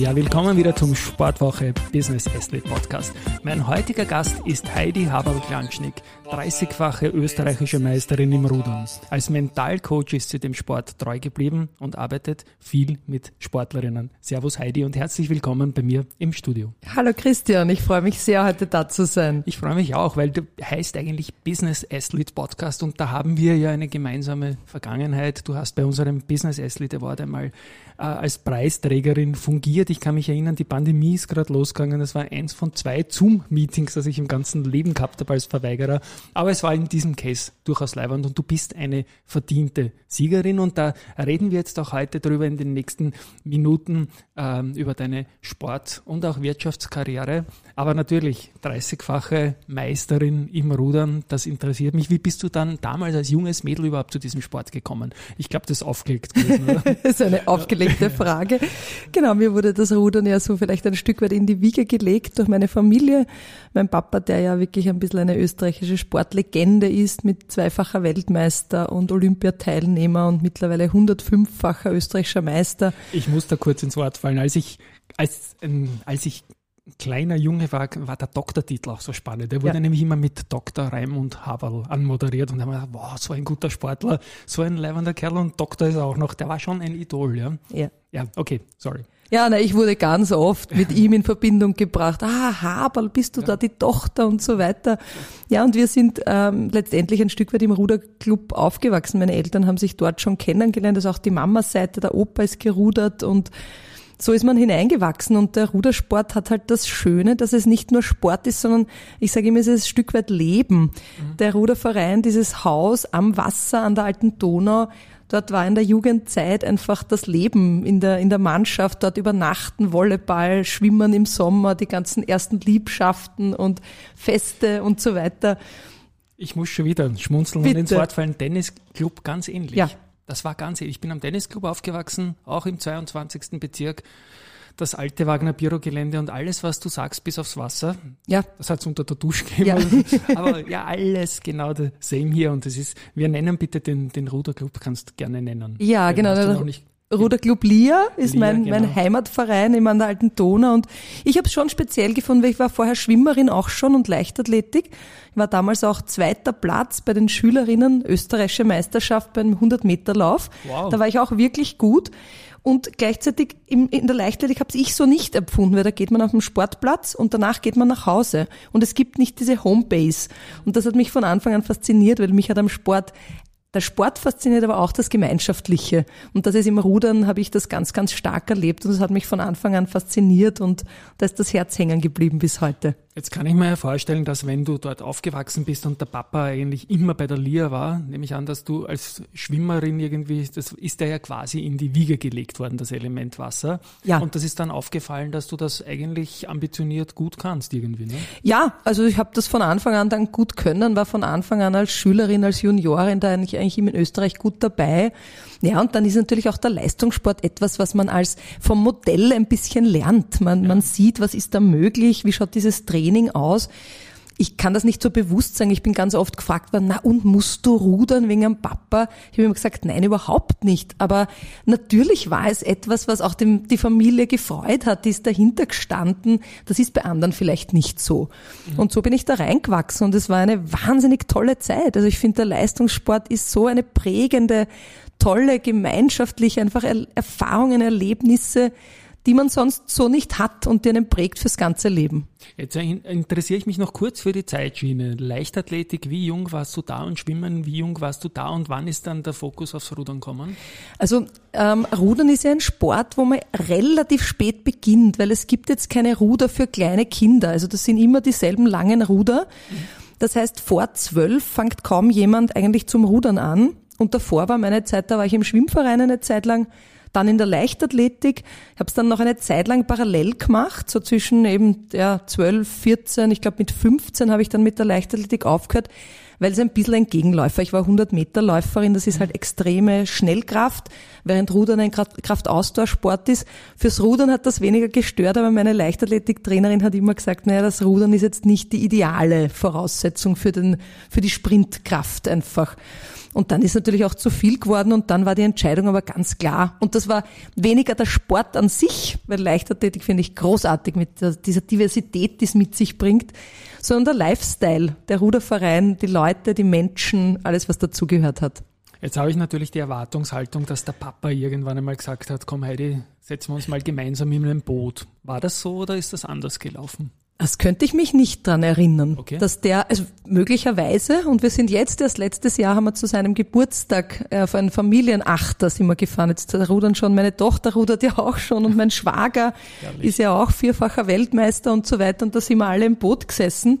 Ja, willkommen wieder zum Sportwoche Business Athlete Podcast. Mein heutiger Gast ist Heidi Haberl-Klanschnick, 30-fache österreichische Meisterin im Rudern. Als Mentalcoach ist sie dem Sport treu geblieben und arbeitet viel mit Sportlerinnen. Servus Heidi und herzlich willkommen bei mir im Studio. Hallo Christian, ich freue mich sehr, heute da zu sein. Ich freue mich auch, weil du heißt eigentlich Business Athlete Podcast und da haben wir ja eine gemeinsame Vergangenheit. Du hast bei unserem Business Athlete Award einmal äh, als Preisträgerin fungiert. Ich kann mich erinnern, die Pandemie ist gerade losgegangen. Das war eins von zwei Zoom-Meetings, das ich im ganzen Leben gehabt habe als Verweigerer. Aber es war in diesem Case durchaus leibend und du bist eine verdiente Siegerin und da reden wir jetzt auch heute drüber in den nächsten Minuten ähm, über deine Sport- und auch Wirtschaftskarriere. Aber natürlich 30-fache Meisterin im Rudern, das interessiert mich. Wie bist du dann damals als junges Mädel überhaupt zu diesem Sport gekommen? Ich glaube, das ist aufgelegt gewesen, das ist eine aufgelegte Frage. Genau, mir wurde das Rudern ja so vielleicht ein Stück weit in die Wiege gelegt durch meine Familie. Mein Papa, der ja wirklich ein bisschen eine österreichische Sportlegende ist, mit zweifacher Weltmeister und Olympiateilnehmer und mittlerweile 105-facher österreichischer Meister. Ich muss da kurz ins Wort fallen. Als ich, als, ähm, als ich kleiner Junge war, war der Doktortitel auch so spannend. Der wurde ja. nämlich immer mit Dr. Raimund Haberl anmoderiert und da haben wir gedacht, wow, so ein guter Sportler, so ein leibender Kerl und Doktor ist er auch noch. Der war schon ein Idol, ja? Ja. Ja, okay, sorry. Ja, na, ich wurde ganz oft mit ihm in Verbindung gebracht. Ah, Haberl, bist du ja. da die Tochter und so weiter. Ja, und wir sind ähm, letztendlich ein Stück weit im Ruderclub aufgewachsen. Meine Eltern haben sich dort schon kennengelernt, also auch die Mama-Seite, der Opa ist gerudert und so ist man hineingewachsen und der Rudersport hat halt das Schöne, dass es nicht nur Sport ist, sondern ich sage immer, es ist ein Stück weit Leben. Mhm. Der Ruderverein, dieses Haus am Wasser an der alten Donau, dort war in der Jugendzeit einfach das Leben in der, in der Mannschaft, dort übernachten, Volleyball, Schwimmen im Sommer, die ganzen ersten Liebschaften und Feste und so weiter. Ich muss schon wieder schmunzeln Bitte. und ins Wort fallen. Tennisclub ganz ähnlich. Ja, das war ganz, ich bin am Tennisclub aufgewachsen, auch im 22. Bezirk. Das alte Wagner Bürogelände und alles, was du sagst, bis aufs Wasser. Ja. Das hat es unter der Dusche gegeben. Ja. Aber ja, alles genau the same hier. Und das ist, wir nennen bitte den, den Ruderclub, kannst du gerne nennen. Ja, genau. Noch nicht Ruderclub Lia ist Lia, mein, genau. mein Heimatverein immer an der alten Donau und ich habe es schon speziell gefunden, weil ich war vorher Schwimmerin auch schon und Leichtathletik. Ich war damals auch zweiter Platz bei den Schülerinnen österreichische Meisterschaft beim 100 Meter Lauf. Wow. Da war ich auch wirklich gut. Und gleichzeitig in der Leichtathletik habe ich so nicht empfunden, weil da geht man auf den Sportplatz und danach geht man nach Hause. Und es gibt nicht diese Homebase. Und das hat mich von Anfang an fasziniert, weil mich hat am Sport der Sport fasziniert, aber auch das Gemeinschaftliche. Und das ist im Rudern, habe ich das ganz, ganz stark erlebt und es hat mich von Anfang an fasziniert und da ist das Herz hängen geblieben bis heute. Jetzt kann ich mir ja vorstellen, dass wenn du dort aufgewachsen bist und der Papa eigentlich immer bei der Lia war, nehme ich an, dass du als Schwimmerin irgendwie, das ist ja quasi in die Wiege gelegt worden, das Element Wasser. Ja. Und das ist dann aufgefallen, dass du das eigentlich ambitioniert gut kannst irgendwie, ne? Ja, also ich habe das von Anfang an dann gut können, war von Anfang an als Schülerin, als Juniorin da eigentlich, eigentlich in Österreich gut dabei. Ja, und dann ist natürlich auch der Leistungssport etwas, was man als vom Modell ein bisschen lernt. Man, ja. man sieht, was ist da möglich, wie schaut dieses Training aus ich kann das nicht so bewusst sagen. Ich bin ganz oft gefragt worden, na und musst du rudern wegen einem Papa? Ich habe immer gesagt, nein, überhaupt nicht. Aber natürlich war es etwas, was auch dem, die Familie gefreut hat, die ist dahinter gestanden. Das ist bei anderen vielleicht nicht so. Mhm. Und so bin ich da reingewachsen und es war eine wahnsinnig tolle Zeit. Also ich finde, der Leistungssport ist so eine prägende, tolle, gemeinschaftliche, einfach Erfahrungen, Erlebnisse, die man sonst so nicht hat und die einen prägt fürs ganze Leben. Jetzt interessiere ich mich noch kurz für die Zeitschiene. Leichtathletik, wie jung warst du da und Schwimmen, wie jung warst du da und wann ist dann der Fokus aufs Rudern gekommen? Also ähm, Rudern ist ja ein Sport, wo man relativ spät beginnt, weil es gibt jetzt keine Ruder für kleine Kinder. Also das sind immer dieselben langen Ruder. Das heißt, vor zwölf fängt kaum jemand eigentlich zum Rudern an. Und davor war meine Zeit, da war ich im Schwimmverein eine Zeit lang, Dann in der Leichtathletik, ich habe es dann noch eine Zeit lang parallel gemacht, so zwischen eben ja, 12, 14, ich glaube mit 15 habe ich dann mit der Leichtathletik aufgehört, weil es ein bisschen ein Gegenläufer. Ich war 100 Meter Läuferin, das ist halt extreme Schnellkraft, während Rudern ein Kraftausdauersport ist. Fürs Rudern hat das weniger gestört, aber meine Leichtathletiktrainerin hat immer gesagt, naja, das Rudern ist jetzt nicht die ideale Voraussetzung für den, für die Sprintkraft einfach. Und dann ist natürlich auch zu viel geworden und dann war die Entscheidung aber ganz klar. Und das war weniger der Sport an sich, weil Leichtathletik finde ich großartig mit dieser Diversität, die es mit sich bringt, sondern der Lifestyle, der Ruderverein, die Leute, die Menschen, alles, was dazugehört hat. Jetzt habe ich natürlich die Erwartungshaltung, dass der Papa irgendwann einmal gesagt hat, komm Heidi, setzen wir uns mal gemeinsam in ein Boot. War das so oder ist das anders gelaufen? Das könnte ich mich nicht dran erinnern, okay. dass der, also möglicherweise, und wir sind jetzt erst letztes Jahr haben wir zu seinem Geburtstag äh, auf einen Familienachter sind wir gefahren. Jetzt rudern schon, meine Tochter rudert ja auch schon und mein Schwager Herrlich. ist ja auch vierfacher Weltmeister und so weiter und da sind wir alle im Boot gesessen.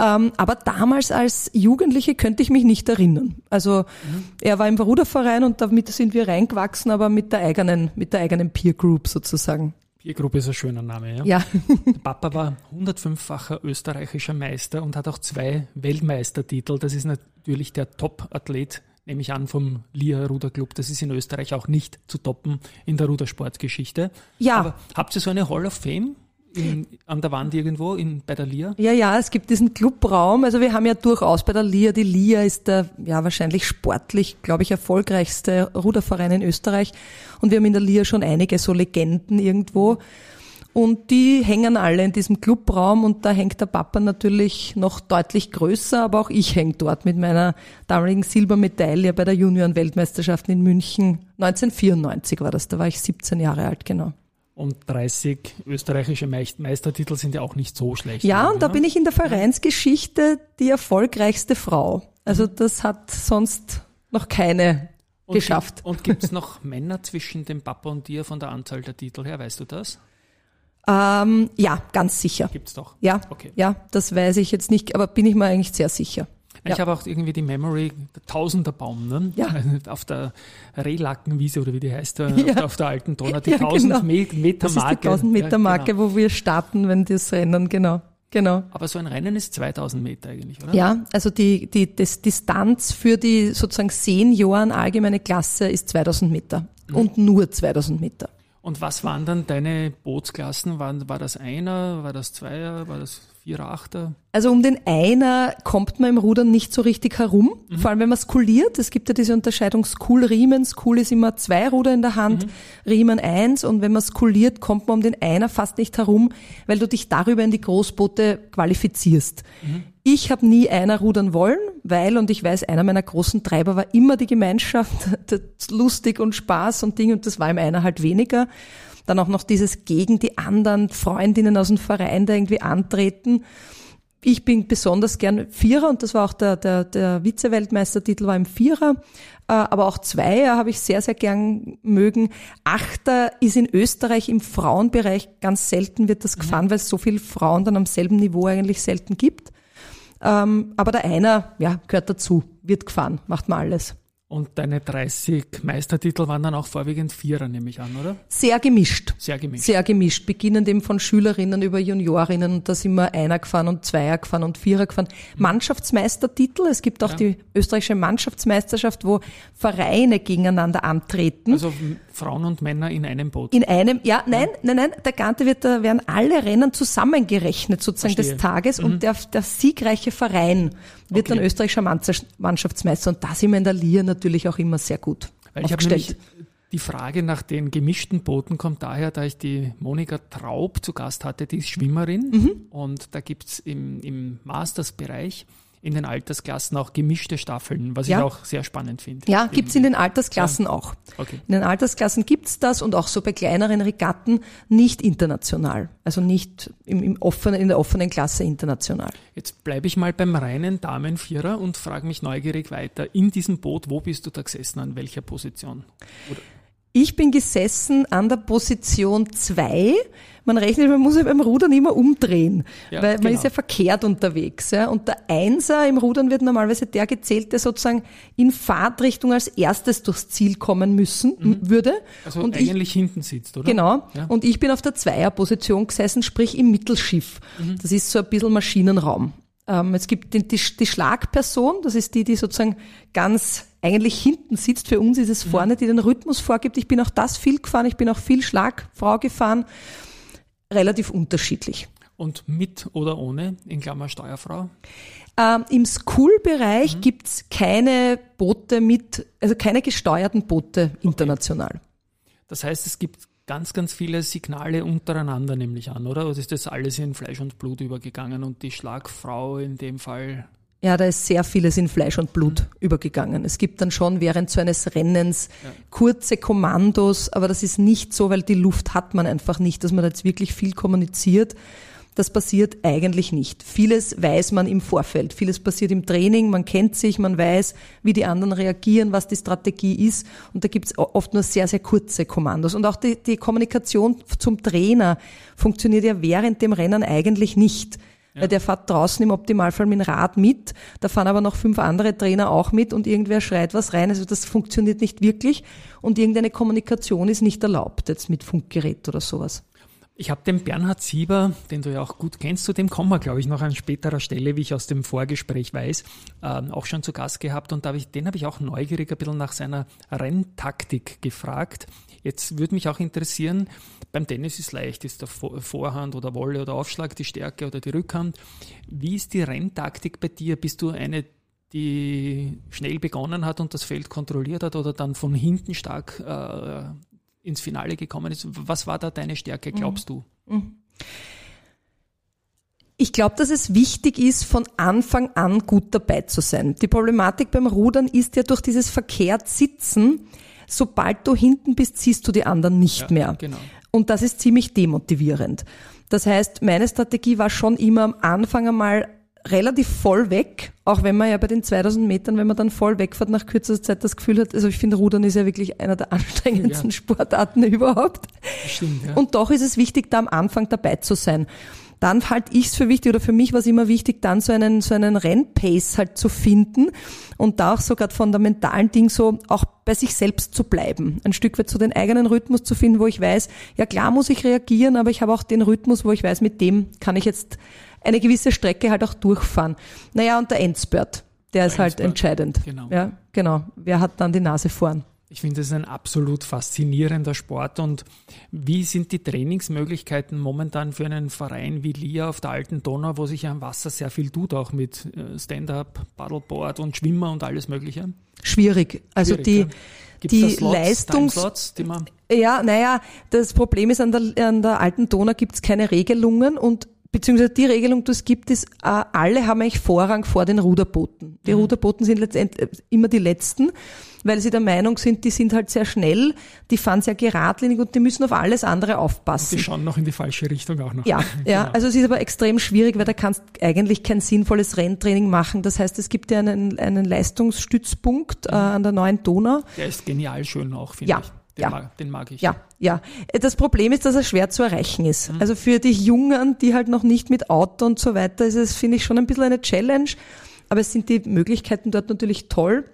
Ähm, aber damals als Jugendliche könnte ich mich nicht erinnern. Also mhm. er war im Ruderverein und damit sind wir reingewachsen, aber mit der eigenen, mit der eigenen Peer Group sozusagen. Biergruppe ist ein schöner Name, ja? Ja. Papa war 105-facher österreichischer Meister und hat auch zwei Weltmeistertitel. Das ist natürlich der Top-Athlet, nehme ich an, vom Lia Ruderclub. Das ist in Österreich auch nicht zu toppen in der Rudersportgeschichte. Ja. Aber habt ihr so eine Hall of Fame? In, an der Wand irgendwo in, bei der LIA? Ja, ja, es gibt diesen Clubraum. Also wir haben ja durchaus bei der LIA, die LIA ist der ja wahrscheinlich sportlich, glaube ich, erfolgreichste Ruderverein in Österreich. Und wir haben in der LIA schon einige so Legenden irgendwo. Und die hängen alle in diesem Clubraum und da hängt der Papa natürlich noch deutlich größer, aber auch ich hänge dort mit meiner damaligen Silbermedaille bei der Junioren-Weltmeisterschaft in München. 1994 war das, da war ich 17 Jahre alt, genau. Und 30 österreichische Meistertitel sind ja auch nicht so schlecht. Ja, und da bin ich in der Vereinsgeschichte die erfolgreichste Frau. Also das hat sonst noch keine und geschafft. Gibt, und gibt es noch Männer zwischen dem Papa und dir von der Anzahl der Titel her? Weißt du das? Ähm, ja, ganz sicher. Gibt's doch. Ja, okay. ja, das weiß ich jetzt nicht, aber bin ich mir eigentlich sehr sicher. Ja. Ich habe auch irgendwie die Memory, der Tausenderbaum, ne? Ja. auf der Rehlackenwiese oder wie die heißt, äh, ja. auf, der, alten Donau, die ja, 1000 genau. Meter Marke. Die 1000 Meter Marke, genau. wo wir starten, wenn das Rennen, genau. Genau. Aber so ein Rennen ist 2000 Meter eigentlich, oder? Ja, also die, die das Distanz für die sozusagen Senioren allgemeine Klasse ist 2000 Meter mhm. und nur 2000 Meter. Und was waren dann deine Bootsklassen? War, war das einer, war das Zweier, war das Vierer, Achter? Also um den Einer kommt man im Rudern nicht so richtig herum, mhm. vor allem wenn man skuliert. Es gibt ja diese Unterscheidung Skul-Riemen. Skul ist immer zwei Ruder in der Hand, mhm. Riemen eins und wenn man skuliert, kommt man um den Einer fast nicht herum, weil du dich darüber in die Großboote qualifizierst. Mhm. Ich habe nie einer rudern wollen, weil, und ich weiß, einer meiner großen Treiber war immer die Gemeinschaft, lustig und Spaß und Ding, und das war im einer halt weniger. Dann auch noch dieses gegen die anderen Freundinnen aus dem Verein da irgendwie antreten. Ich bin besonders gern Vierer und das war auch der, der, der Vize-Weltmeistertitel war im Vierer, äh, aber auch Zweier habe ich sehr, sehr gern mögen. Achter ist in Österreich im Frauenbereich ganz selten wird das mhm. gefahren, weil es so viele Frauen dann am selben Niveau eigentlich selten gibt. Ähm, aber der Einer, ja, gehört dazu, wird gefahren, macht man alles. Und deine 30 Meistertitel waren dann auch vorwiegend Vierer, nehme ich an, oder? Sehr gemischt. Sehr gemischt. Sehr gemischt. Beginnend eben von Schülerinnen über Juniorinnen. Und da sind wir Einer gefahren und Zweier gefahren und Vierer gefahren. Mhm. Mannschaftsmeistertitel. Es gibt auch ja. die österreichische Mannschaftsmeisterschaft, wo Vereine gegeneinander antreten. Also Frauen und Männer in einem Boot. In einem, ja, nein, nein, nein. Der Ganze wird, da werden alle Rennen zusammengerechnet sozusagen Verstehe. des Tages. Mhm. Und der, der siegreiche Verein wird okay. dann österreichischer Mannschaftsmeister. Und da sind wir in der Liga natürlich auch immer sehr gut Weil aufgestellt. Die Frage nach den gemischten Booten kommt daher, da ich die Monika Traub zu Gast hatte, die ist Schwimmerin mhm. und da gibt's im, im Masters-Bereich in den Altersklassen auch gemischte Staffeln, was ja. ich auch sehr spannend finde. Ja, gibt's in den Altersklassen ja. auch. Okay. In den Altersklassen gibt's das und auch so bei kleineren Regatten nicht international, also nicht im, im offenen, in der offenen Klasse international. Jetzt bleibe ich mal beim reinen Damenvierer und frage mich neugierig weiter. In diesem Boot, wo bist du da gesessen, an welcher Position? Oder? Ich bin gesessen an der Position 2. Man rechnet, man muss ja beim Rudern immer umdrehen, Ja, weil man genau. ist ja verkehrt unterwegs. Ja. Und der Einser im Rudern wird normalerweise der gezählt, der sozusagen in Fahrtrichtung als erstes durchs Ziel kommen müssen m- würde. Also und ich, eigentlich hinten sitzt, oder? Genau. Ja. Und ich bin auf der Zweierposition gesessen, sprich im Mittelschiff. Mhm. Das ist so ein bisschen Maschinenraum. Ähm, es gibt die, die, die Schlagperson, das ist die, die sozusagen ganz eigentlich hinten sitzt. Für uns ist es Mhm. vorne, die den Rhythmus vorgibt. Ich bin auch das viel gefahren, ich bin auch viel Schlagfrau gefahren. Relativ unterschiedlich. Und mit oder ohne, in Klammer Steuerfrau? Ähm, Im School-Bereich Mhm. gibt's keine Boote mit, also keine gesteuerten Boote international. Das heißt, es gibt ganz, ganz viele Signale untereinander, nämlich an, oder? Oder ist das alles in Fleisch und Blut übergegangen und die Schlagfrau in dem Fall? Ja, da ist sehr vieles in Fleisch und Blut übergegangen. Es gibt dann schon während so eines Rennens kurze Kommandos, aber das ist nicht so, weil die Luft hat man einfach nicht, dass man da jetzt wirklich viel kommuniziert. Das passiert eigentlich nicht. Vieles weiß man im Vorfeld. Vieles passiert im Training. Man kennt sich, man weiß, wie die anderen reagieren, was die Strategie ist. Und da gibt's oft nur sehr, sehr kurze Kommandos. Und auch die, die Kommunikation zum Trainer funktioniert ja während dem Rennen eigentlich nicht. Weil der fährt draußen im Optimalfall mit dem Rad mit, da fahren aber noch fünf andere Trainer auch mit und irgendwer schreit was rein. Also das funktioniert nicht wirklich und irgendeine Kommunikation ist nicht erlaubt, jetzt mit Funkgerät oder sowas. Ich habe den Bernhard Sieber, den du ja auch gut kennst, zu dem kommen wir, glaube ich, noch an späterer Stelle, wie ich aus dem Vorgespräch weiß, ähm, auch schon zu Gast gehabt. Und da hab ich, den habe ich auch neugierig ein bisschen nach seiner Renntaktik gefragt. Jetzt würde mich auch interessieren, beim Tennis ist leicht, ist der Vor- Vorhand oder Wolle oder Aufschlag die Stärke oder die Rückhand. Wie ist die Renntaktik bei dir? Bist du eine, die schnell begonnen hat und das Feld kontrolliert hat oder dann von hinten stark äh, ins Finale gekommen ist? Was war da deine Stärke, glaubst du? Ich glaube, dass es wichtig ist, von Anfang an gut dabei zu sein. Die Problematik beim Rudern ist ja durch dieses verkehrt Sitzen, sobald du hinten bist, siehst du die anderen nicht Ja, mehr. genau. Und das ist ziemlich demotivierend. Das heißt, meine Strategie war schon immer am Anfang einmal relativ voll weg, auch wenn man ja bei den 2000 Metern, wenn man dann voll wegfährt, nach kürzester Zeit das Gefühl hat, also ich finde Rudern ist ja wirklich einer der anstrengendsten Ja. Sportarten überhaupt. Stimmt, ja. Und doch ist es wichtig, da am Anfang dabei zu sein. Dann halte ich es für wichtig, oder für mich war es immer wichtig, dann so einen, so einen Rennpace halt zu finden und da auch so gerade von der mentalen Ding so auch bei sich selbst zu bleiben. Ein Stück weit so den eigenen Rhythmus zu finden, wo ich weiß, ja klar muss ich reagieren, aber ich habe auch den Rhythmus, wo ich weiß, mit dem kann ich jetzt eine gewisse Strecke halt auch durchfahren. Naja, und der Endspurt, der ist halt Endspurt, entscheidend. genau. Ja, genau. Wer hat dann die Nase vorn? Ich finde, das ist ein absolut faszinierender Sport. Und wie sind die Trainingsmöglichkeiten momentan für einen Verein wie Lia auf der alten Donau, wo sich ja am Wasser sehr viel tut, auch mit äh, Stand-up, Paddleboard und Schwimmer und alles Mögliche? Schwierig. Also Schwierig, die, ja. Gibt's die Slots, Leistungs- Timeslots, die man Ja, naja, das Problem ist, an der, an der alten Donau gibt es keine Regelungen und beziehungsweise die Regelung, die es gibt, ist, äh, alle haben eigentlich Vorrang vor den Ruderbooten. Die Ruderbooten sind letztendlich immer die letzten, weil sie der Meinung sind, die sind halt sehr schnell, die fahren sehr geradlinig und die müssen auf alles andere aufpassen. die schauen noch in die falsche Richtung auch noch. Ja, ja. Genau. Also es ist aber extrem schwierig, weil da kannst eigentlich kein sinnvolles Renntraining machen. Das heißt, es gibt ja einen, einen Leistungsstützpunkt äh, an der neuen Donau. Der ist genial schön auch, finde Ja, ich. Den, ja. mag, den mag ich. Ja, ja. Das Problem ist, dass er schwer zu erreichen ist. Mhm. Also für die Jungen, die halt noch nicht mit Auto und so weiter, ist es, finde ich, schon ein bisschen eine Challenge. Aber es sind die Möglichkeiten dort natürlich toll.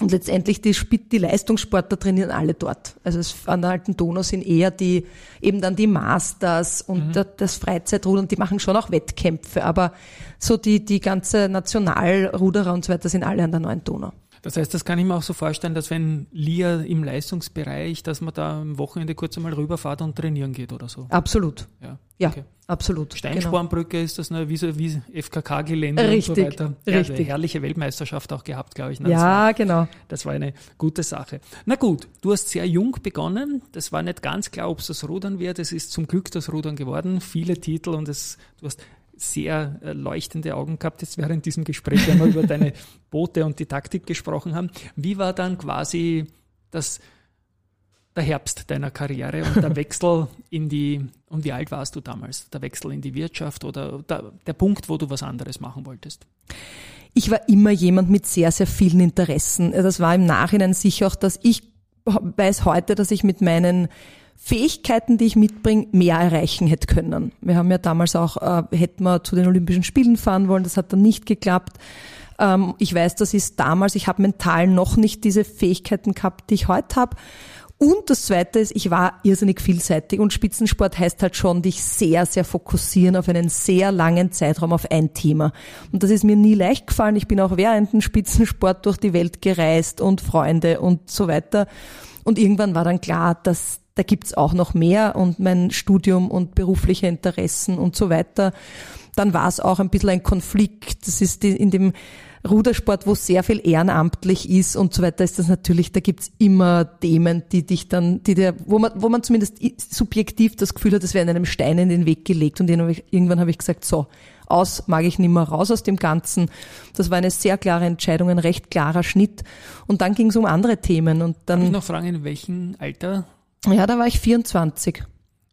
Und letztendlich die, die Leistungssportler trainieren alle dort. Also es, an der alten Donau sind eher die, eben dann die Masters und Mhm. da- das Freizeitrudern, die machen schon auch Wettkämpfe. Aber so die, die ganze Nationalruderer und so weiter sind alle an der neuen Donau. Das heißt, das kann ich mir auch so vorstellen, dass wenn Lia im Leistungsbereich, dass man da am Wochenende kurz einmal rüberfahrt und trainieren geht oder so. Absolut. Ja, Ja, okay. absolut. Genau. Steinspornbrücke ist das ne, wie, so, wie FKK-Gelände und so Richtig, weiter. Ja, richtig. herrliche Weltmeisterschaft auch gehabt, glaube ich. ne? Ja, genau. Das war eine gute Sache. Na gut, du hast sehr jung begonnen. Das war nicht ganz klar, ob es das Rudern wird. Es ist zum Glück das Rudern geworden. Viele Titel und es, du hast sehr äh, leuchtende Augen gehabt jetzt während diesem Gespräch, wenn wir über deine Boote und die Taktik gesprochen haben. Wie war dann quasi das, der Herbst deiner Karriere und der Wechsel in die, und wie alt warst du damals? Der Wechsel in die Wirtschaft oder der, der Punkt, wo du was anderes machen wolltest? ich war immer jemand mit sehr, sehr vielen Interessen. Das war im Nachhinein sicher auch, dass ich weiß heute, dass ich mit meinen Fähigkeiten, die ich mitbringe, mehr erreichen hätte können. Wir haben ja damals auch, äh, hätten wir zu den Olympischen Spielen fahren wollen, das hat dann nicht geklappt. Ähm, ich weiß, das ist damals, ich habe mental noch nicht diese Fähigkeiten gehabt, die ich heute habe. Und das Zweite ist, ich war irrsinnig vielseitig und Spitzensport heißt halt schon, dich sehr, sehr fokussieren auf einen sehr langen Zeitraum auf ein Thema. Und das ist mir nie leicht gefallen. Ich bin auch während dem Spitzensport durch die Welt gereist und Freunde und so weiter. Und irgendwann war dann klar, dass da gibt's auch noch mehr und mein Studium und berufliche Interessen und so weiter. Dann war es auch ein bisschen ein Konflikt. Das ist in dem Rudersport, wo sehr viel ehrenamtlich ist und so weiter, ist das natürlich, da gibt's immer Themen, die dich dann, die dir, wo man, wo man zumindest subjektiv das Gefühl hat, es wäre einem Stein in den Weg gelegt. Und irgendwann habe ich gesagt, so, aus mag ich nicht mehr raus aus dem Ganzen. Das war eine sehr klare Entscheidung, ein recht klarer Schnitt. Und dann ging es um andere Themen. Und dann. Darf ich noch fragen, in welchem Alter? Ja, da war ich 24.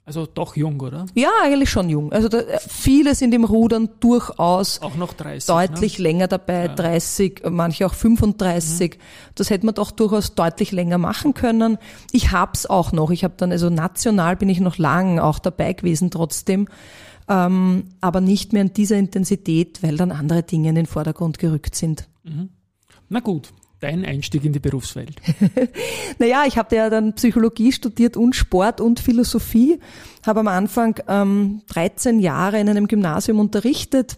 Also doch jung, oder? Ja, eigentlich schon jung. Also da, viele sind im Rudern durchaus auch noch 30, deutlich ne? länger dabei, ja. 30, manche auch 35. Mhm. Das hätte man doch durchaus deutlich länger machen können. Ich hab's auch noch. Ich habe dann also national bin ich noch lang auch dabei gewesen trotzdem, ähm, aber nicht mehr in dieser Intensität, weil dann andere Dinge in den Vordergrund gerückt sind. Mhm. Na gut, dein Einstieg in die Berufswelt? naja, ich habe ja dann Psychologie studiert und Sport und Philosophie, habe am Anfang ähm, 13 Jahre in einem Gymnasium unterrichtet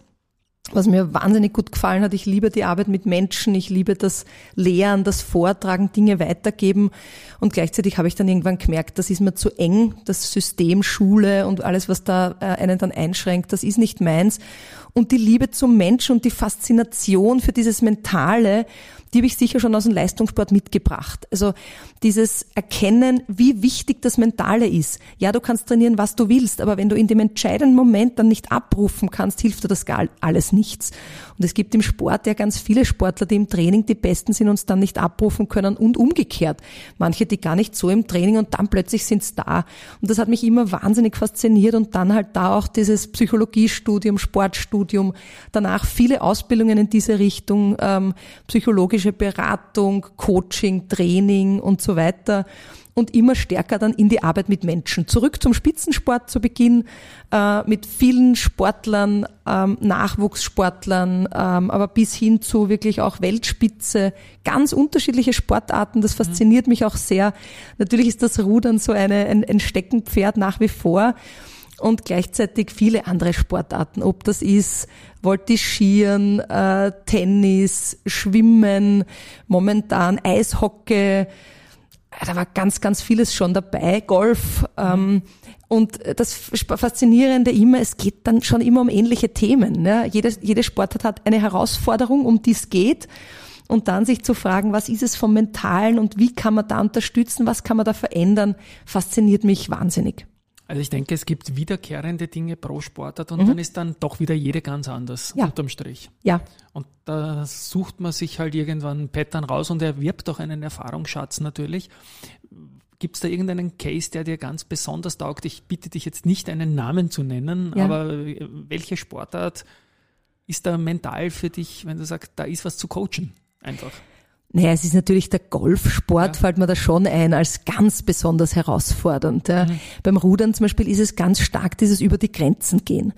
was mir wahnsinnig gut gefallen hat. Ich liebe die Arbeit mit Menschen, ich liebe das Lehren, das Vortragen, Dinge weitergeben. Und gleichzeitig habe ich dann irgendwann gemerkt, das ist mir zu eng, das System Schule und alles, was da äh, einen dann einschränkt, das ist nicht meins. Und die Liebe zum Menschen und die Faszination für dieses Mentale die habe ich sicher schon aus dem Leistungssport mitgebracht. Also dieses Erkennen, wie wichtig das Mentale ist. Ja, du kannst trainieren, was du willst, aber wenn du in dem entscheidenden Moment dann nicht abrufen kannst, hilft dir das gar alles nichts. Und es gibt im Sport ja ganz viele Sportler, die im Training die Besten sind und es dann nicht abrufen können und umgekehrt. Manche, die gar nicht so im Training und dann plötzlich sind's da. Und das hat mich immer wahnsinnig fasziniert und dann halt da auch dieses Psychologiestudium, Sportstudium, danach viele Ausbildungen in diese Richtung, ähm, psychologische Beratung, Coaching, Training und so weiter und immer stärker dann in die Arbeit mit Menschen. Zurück zum Spitzensport zu Beginn, äh, mit vielen Sportlern, ähm, Nachwuchssportlern, ähm, aber bis hin zu wirklich auch Weltspitze, ganz unterschiedliche Sportarten. Das fasziniert mhm. mich auch sehr. Natürlich ist das Rudern so eine, ein, ein Steckenpferd nach wie vor und gleichzeitig viele andere Sportarten, ob das ist Voltigieren, äh, Tennis, Schwimmen, momentan Eishockey, da war ganz, ganz vieles schon dabei, Golf. Ähm, und das Faszinierende immer, es geht dann schon immer um ähnliche Themen. Ne? Jede, jede Sportart hat eine Herausforderung, um die es geht. Und dann sich zu fragen, was ist es vom Mentalen und wie kann man da unterstützen, was kann man da verändern, fasziniert mich wahnsinnig. Also ich denke, es gibt wiederkehrende Dinge pro Sportart und mhm. dann ist dann doch wieder jede ganz anders ja. unterm Strich. Ja. Und da sucht man sich halt irgendwann Pattern raus und erwirbt auch einen Erfahrungsschatz natürlich. Gibt es da irgendeinen Case, der dir ganz besonders taugt? Ich bitte dich jetzt nicht einen Namen zu nennen, ja. aber welche Sportart ist da mental für dich, wenn du sagst, da ist was zu coachen? Einfach. Naja, es ist natürlich der Golfsport, ja. fällt mir da schon ein, als ganz besonders herausfordernd. Ja. Mhm. Beim Rudern zum Beispiel ist es ganz stark dieses über die Grenzen gehen.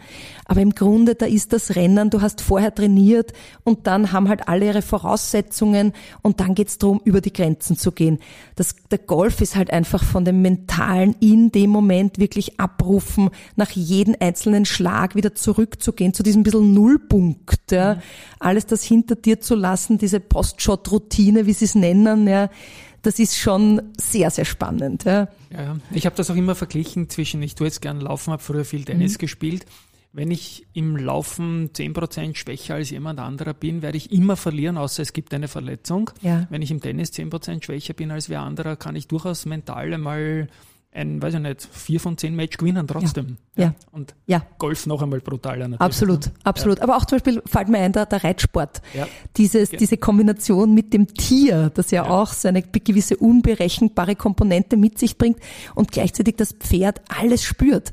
Aber im Grunde, da ist das Rennen, du hast vorher trainiert und dann haben halt alle ihre Voraussetzungen und dann geht's darum, über die Grenzen zu gehen. Das, der Golf ist halt einfach von dem Mentalen in dem Moment wirklich abrufen, nach jedem einzelnen Schlag wieder zurückzugehen, zu diesem bisschen Nullpunkt. Ja. Mhm. Alles das hinter dir zu lassen, diese Postshot-Routine Routine, wie sie es nennen, ja, das ist schon sehr, sehr spannend. Ja. Ja, ich habe das auch immer verglichen zwischen, ich tue jetzt gern Laufen, habe früher viel Tennis mhm. gespielt. Wenn ich im Laufen 10% schwächer als jemand anderer bin, werde ich immer verlieren, außer es gibt eine Verletzung. Ja. Wenn ich im Tennis 10% schwächer bin als wer anderer, kann ich durchaus mental einmal ein, weiß ich nicht, vier von zehn Match gewinnen trotzdem. Ja. ja. Und ja. Golf noch einmal brutaler natürlich. Absolut, ne? absolut. Ja. Aber auch zum Beispiel fällt mir ein, der, der Reitsport. Ja. Dieses, diese Kombination mit dem Tier, das ja, auch so eine gewisse unberechenbare Komponente mit sich bringt und gleichzeitig das Pferd alles spürt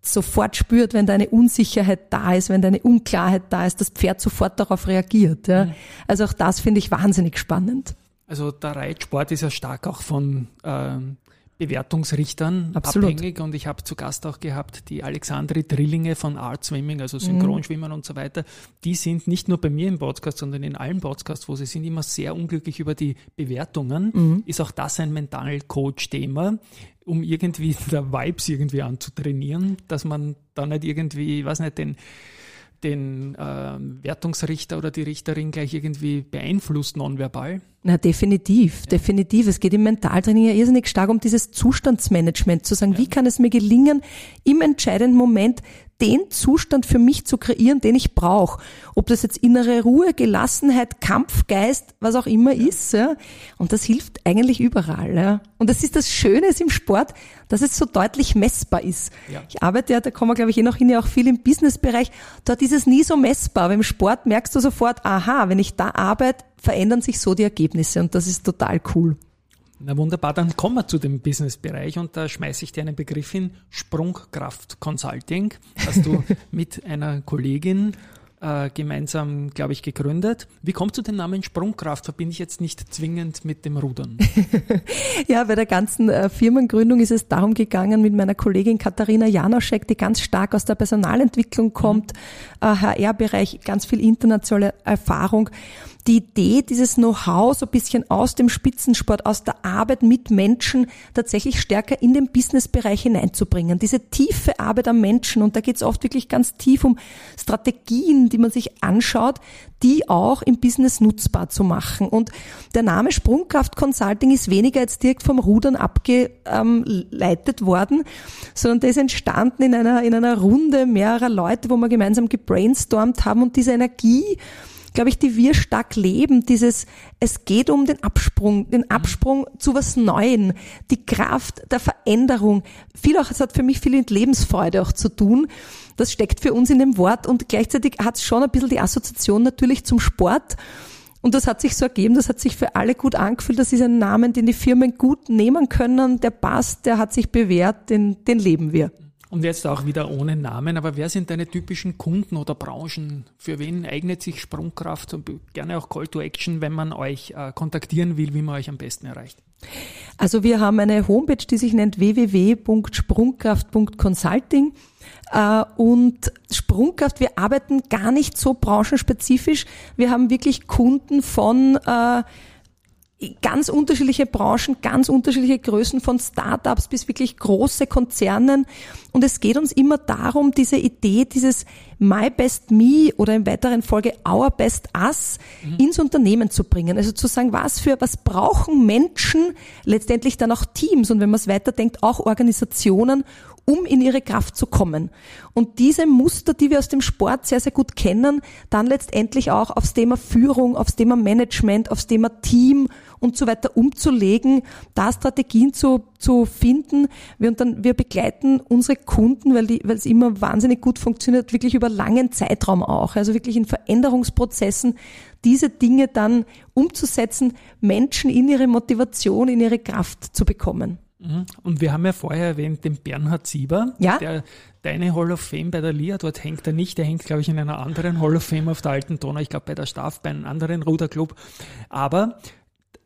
sofort spürt, wenn da eine Unsicherheit da ist, wenn da eine Unklarheit da ist, das Pferd sofort darauf reagiert. Ja. Mhm. Also auch das finde ich wahnsinnig spannend. Also der Reitsport ist ja stark auch von ähm, Bewertungsrichtern Absolut. abhängig und ich habe zu Gast auch gehabt die Alexandri Drillinge von Art Swimming, also Synchronschwimmen mhm. und so weiter. Die sind nicht nur bei mir im Podcast, sondern in allen Podcasts, wo sie sind, immer sehr unglücklich über die Bewertungen. Mhm. Ist auch das ein Mental-Coach-Thema, um irgendwie der Vibes irgendwie anzutrainieren, dass man da nicht irgendwie, ich weiß nicht, den den äh, Wertungsrichter oder die Richterin gleich irgendwie beeinflusst nonverbal? Na, definitiv, ja. definitiv. Es geht im Mentaltraining ja irrsinnig stark um dieses Zustandsmanagement, zu sagen, ja. wie kann es mir gelingen, im entscheidenden Moment den Zustand für mich zu kreieren, den ich brauche. Ob das jetzt innere Ruhe, Gelassenheit, Kampfgeist, was auch immer ja. ist. Ja. Und das hilft eigentlich überall. Ja. Und das ist das Schöne im Sport, dass es so deutlich messbar ist. Ja. Ich arbeite ja, da kommen wir glaube ich eh noch hin, ja auch viel im Businessbereich. Dort ist es nie so messbar. Aber im Sport merkst du sofort, aha, wenn ich da arbeite, verändern sich so die Ergebnisse. Und das ist total cool. Na wunderbar, dann kommen wir zu dem Businessbereich und da schmeiße ich dir einen Begriff hin, Sprungkraft Consulting, hast du mit einer Kollegin äh, gemeinsam, glaube ich, gegründet. Wie kommt zu dem Namen Sprungkraft? Verbinde ich jetzt nicht zwingend mit dem Rudern. ja, bei der ganzen äh, Firmengründung ist es darum gegangen, mit meiner Kollegin Katharina Janoschek, die ganz stark aus der Personalentwicklung kommt, äh, HR-Bereich, ganz viel internationale Erfahrung die Idee, dieses Know-how so ein bisschen aus dem Spitzensport, aus der Arbeit mit Menschen tatsächlich stärker in den Businessbereich hineinzubringen. Diese tiefe Arbeit am Menschen und da geht es oft wirklich ganz tief um Strategien, die man sich anschaut, die auch im Business nutzbar zu machen. Und der Name Sprungkraft Consulting ist weniger jetzt direkt vom Rudern abgeleitet worden, sondern der ist entstanden in einer, in einer Runde mehrerer Leute, wo wir gemeinsam gebrainstormt haben und diese Energie glaube ich, die wir stark leben. Dieses, es geht um den Absprung, den Absprung zu was Neuen, die Kraft der Veränderung. Viel auch, es hat für mich viel mit Lebensfreude auch zu tun. Das steckt für uns in dem Wort und gleichzeitig hat es schon ein bisschen die Assoziation natürlich zum Sport. Und das hat sich so ergeben, das hat sich für alle gut angefühlt. Das ist ein Name, den die Firmen gut nehmen können. Der passt, der hat sich bewährt, den, den leben wir. Und jetzt auch wieder ohne Namen, aber wer sind deine typischen Kunden oder Branchen? Für wen eignet sich Sprungkraft und gerne auch Call to Action, wenn man euch äh, kontaktieren will, wie man euch am besten erreicht? Also wir haben eine Homepage, die sich nennt www.sprungkraft.consulting. Äh, und Sprungkraft, wir arbeiten gar nicht so branchenspezifisch. Wir haben wirklich Kunden von äh, ganz unterschiedliche Branchen, ganz unterschiedliche Größen von Startups bis wirklich große Konzernen. Und es geht uns immer darum, diese Idee, dieses My Best Me oder in weiteren Folge Our Best Us mhm. ins Unternehmen zu bringen. Also zu sagen, was für, was brauchen Menschen, letztendlich dann auch Teams und wenn man es weiterdenkt, auch Organisationen, um in ihre Kraft zu kommen. Und diese Muster, die wir aus dem Sport sehr, sehr gut kennen, dann letztendlich auch aufs Thema Führung, aufs Thema Management, aufs Thema Team und so weiter umzulegen, da Strategien zu, zu finden. Wir, und dann, wir begleiten unsere Kunden, weil, die, weil es immer wahnsinnig gut funktioniert, wirklich über langen Zeitraum auch. Also wirklich in Veränderungsprozessen diese Dinge dann umzusetzen, Menschen in ihre Motivation, in ihre Kraft zu bekommen. Mhm. Und wir haben ja vorher erwähnt den Bernhard Sieber, ja? der deine Hall of Fame bei der LIA, dort hängt er nicht, der hängt, glaube ich, in einer anderen Hall of Fame auf der alten Donau, ich glaube bei der Staff, bei einem anderen Ruderclub. Aber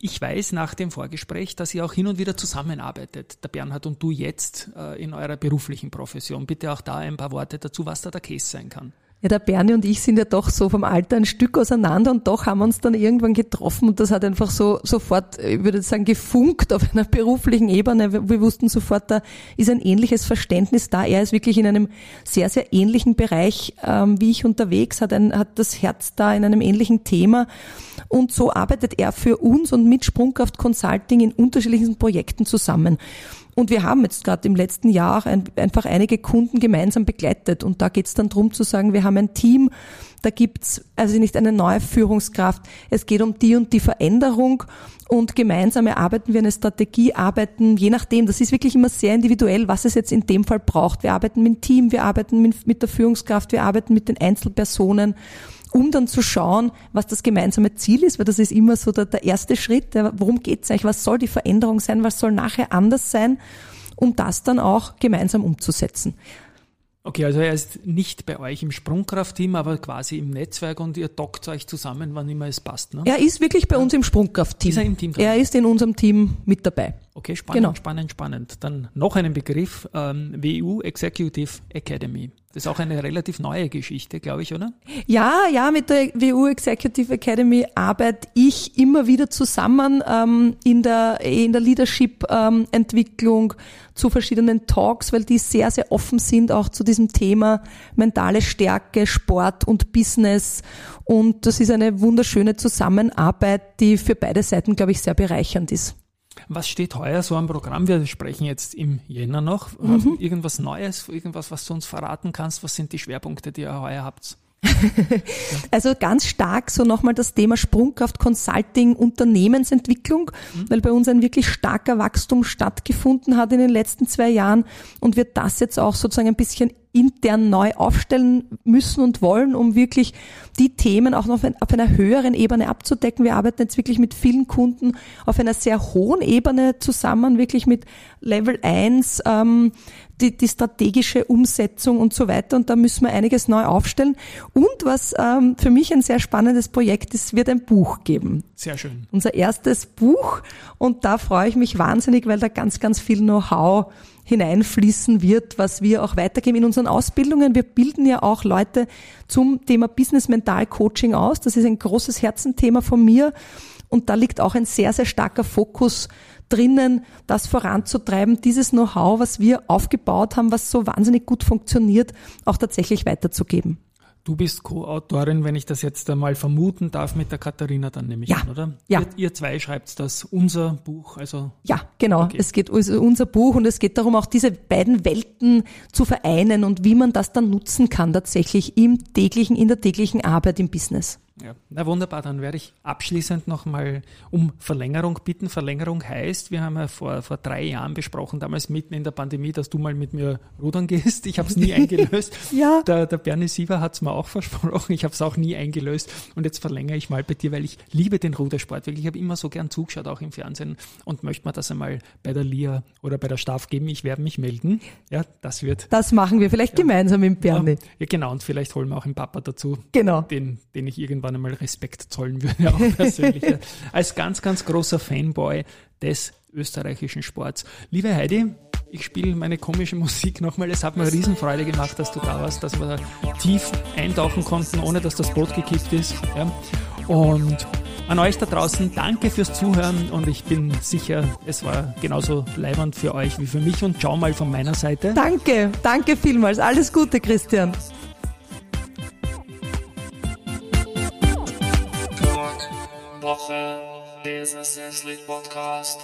ich weiß nach dem Vorgespräch, dass ihr auch hin und wieder zusammenarbeitet, der Bernhard und du jetzt äh, in eurer beruflichen Profession. Bitte auch da ein paar Worte dazu, was da der Case sein kann. Ja, der Bernie und ich sind ja doch so vom Alter ein Stück auseinander und doch haben wir uns dann irgendwann getroffen und das hat einfach so sofort, ich würde sagen, gefunkt auf einer beruflichen Ebene. Wir wussten sofort, da ist ein ähnliches Verständnis da. Er ist wirklich in einem sehr, sehr ähnlichen Bereich ähm, wie ich unterwegs, hat, ein, hat das Herz da in einem ähnlichen Thema und so arbeitet er für uns und mit Sprungkraft Consulting in unterschiedlichen Projekten zusammen. Und wir haben jetzt gerade im letzten Jahr ein, einfach einige Kunden gemeinsam begleitet. Und da geht es dann drum zu sagen, wir haben ein Team, da gibt's also nicht eine neue Führungskraft. Es geht um die und die Veränderung und gemeinsam erarbeiten wir eine Strategie, arbeiten, je nachdem, das ist wirklich immer sehr individuell, was es jetzt in dem Fall braucht. Wir arbeiten mit dem Team, wir arbeiten mit, mit der Führungskraft, wir arbeiten mit den Einzelpersonen um dann zu schauen, was das gemeinsame Ziel ist, weil das ist immer so der, der erste Schritt. Worum geht es eigentlich? Was soll die Veränderung sein? Was soll nachher anders sein? Um das dann auch gemeinsam umzusetzen. Okay, also er ist nicht bei euch im Sprungkraftteam, aber quasi im Netzwerk und ihr dockt euch zusammen, wann immer es passt. Ne? Er ist wirklich bei uns im Sprungkraftteam. Ist er im Team? Er ist in unserem Team mit dabei. Okay, spannend, Genau. spannend, spannend. Dann noch einen Begriff, ähm, WU Executive Academy. Das ist auch eine relativ neue Geschichte, glaube ich, oder? Ja, ja, mit der WU Executive Academy arbeite ich immer wieder zusammen ähm, in der, in der Leadership-Entwicklung zu verschiedenen Talks, weil die sehr, sehr offen sind auch zu diesem Thema mentale Stärke, Sport und Business. Und das ist eine wunderschöne Zusammenarbeit, die für beide Seiten, glaube ich, sehr bereichernd ist. Was steht heuer so am Programm? Wir sprechen jetzt im Jänner noch. Mhm. Irgendwas Neues, irgendwas, was du uns verraten kannst? Was sind die Schwerpunkte, die ihr heuer habt? Also ganz stark so nochmal das Thema Sprungkraft Consulting Unternehmensentwicklung, weil bei uns ein wirklich starker Wachstum stattgefunden hat in den letzten zwei Jahren und wir das jetzt auch sozusagen ein bisschen intern neu aufstellen müssen und wollen, um wirklich die Themen auch noch auf einer höheren Ebene abzudecken. Wir arbeiten jetzt wirklich mit vielen Kunden auf einer sehr hohen Ebene zusammen, wirklich mit Level 1, ähm, die, die strategische Umsetzung und so weiter. Und da müssen wir einiges neu aufstellen. Und was ähm, für mich ein sehr spannendes Projekt ist, wird ein Buch geben. Sehr schön. Unser erstes Buch. Und da freue ich mich wahnsinnig, weil da ganz, ganz viel Know-how hineinfließen wird, was wir auch weitergeben in unseren Ausbildungen. Wir bilden ja auch Leute zum Thema Business Mental Coaching aus. Das ist ein großes Herzenthema von mir. Und da liegt auch ein sehr, sehr starker Fokus drinnen, das voranzutreiben, dieses Know-how, was wir aufgebaut haben, was so wahnsinnig gut funktioniert, auch tatsächlich weiterzugeben. Du bist Co-Autorin, wenn ich das jetzt einmal vermuten darf, mit der Katharina dann nämlich Ja. an, oder? Ja. Ihr, ihr zwei schreibt das, unser Buch, also Ja, genau. Okay. Es geht also unser Buch und es geht darum, auch diese beiden Welten zu vereinen und wie man das dann nutzen kann tatsächlich im täglichen, in der täglichen Arbeit im Business. Ja, na wunderbar, dann werde ich abschließend nochmal um Verlängerung bitten. Verlängerung heißt, wir haben ja vor, vor drei Jahren besprochen, damals mitten in der Pandemie, dass du mal mit mir rudern gehst. Ich habe es nie eingelöst. Ja. Der, der Bernie Siever hat es mir auch versprochen, ich habe es auch nie eingelöst. Und jetzt verlängere ich mal bei dir, weil ich liebe den Rudersport. Wirklich, ich habe immer so gern zugeschaut, auch im Fernsehen und möchte mir das einmal bei der LIA oder bei der Staff geben. Ich werde mich melden. Ja, das wird Das machen wir vielleicht gemeinsam mit Bernie. ja, genau, und vielleicht holen wir auch einen Papa dazu, Genau. den, den ich irgendwann einmal Respekt zollen würde, auch persönlich. Als ganz, ganz großer Fanboy des österreichischen Sports. Liebe Heidi, ich spiele meine komische Musik nochmal. Es hat mir Riesenfreude gemacht, dass du da warst, dass wir tief eintauchen konnten, ohne dass das Boot gekippt ist. Ja. Und an euch da draußen, danke fürs Zuhören und ich bin sicher, es war genauso leibend für euch wie für mich und schau mal von meiner Seite. Danke, danke vielmals. Alles Gute, Christian. Woche, Business Athlete Podcast.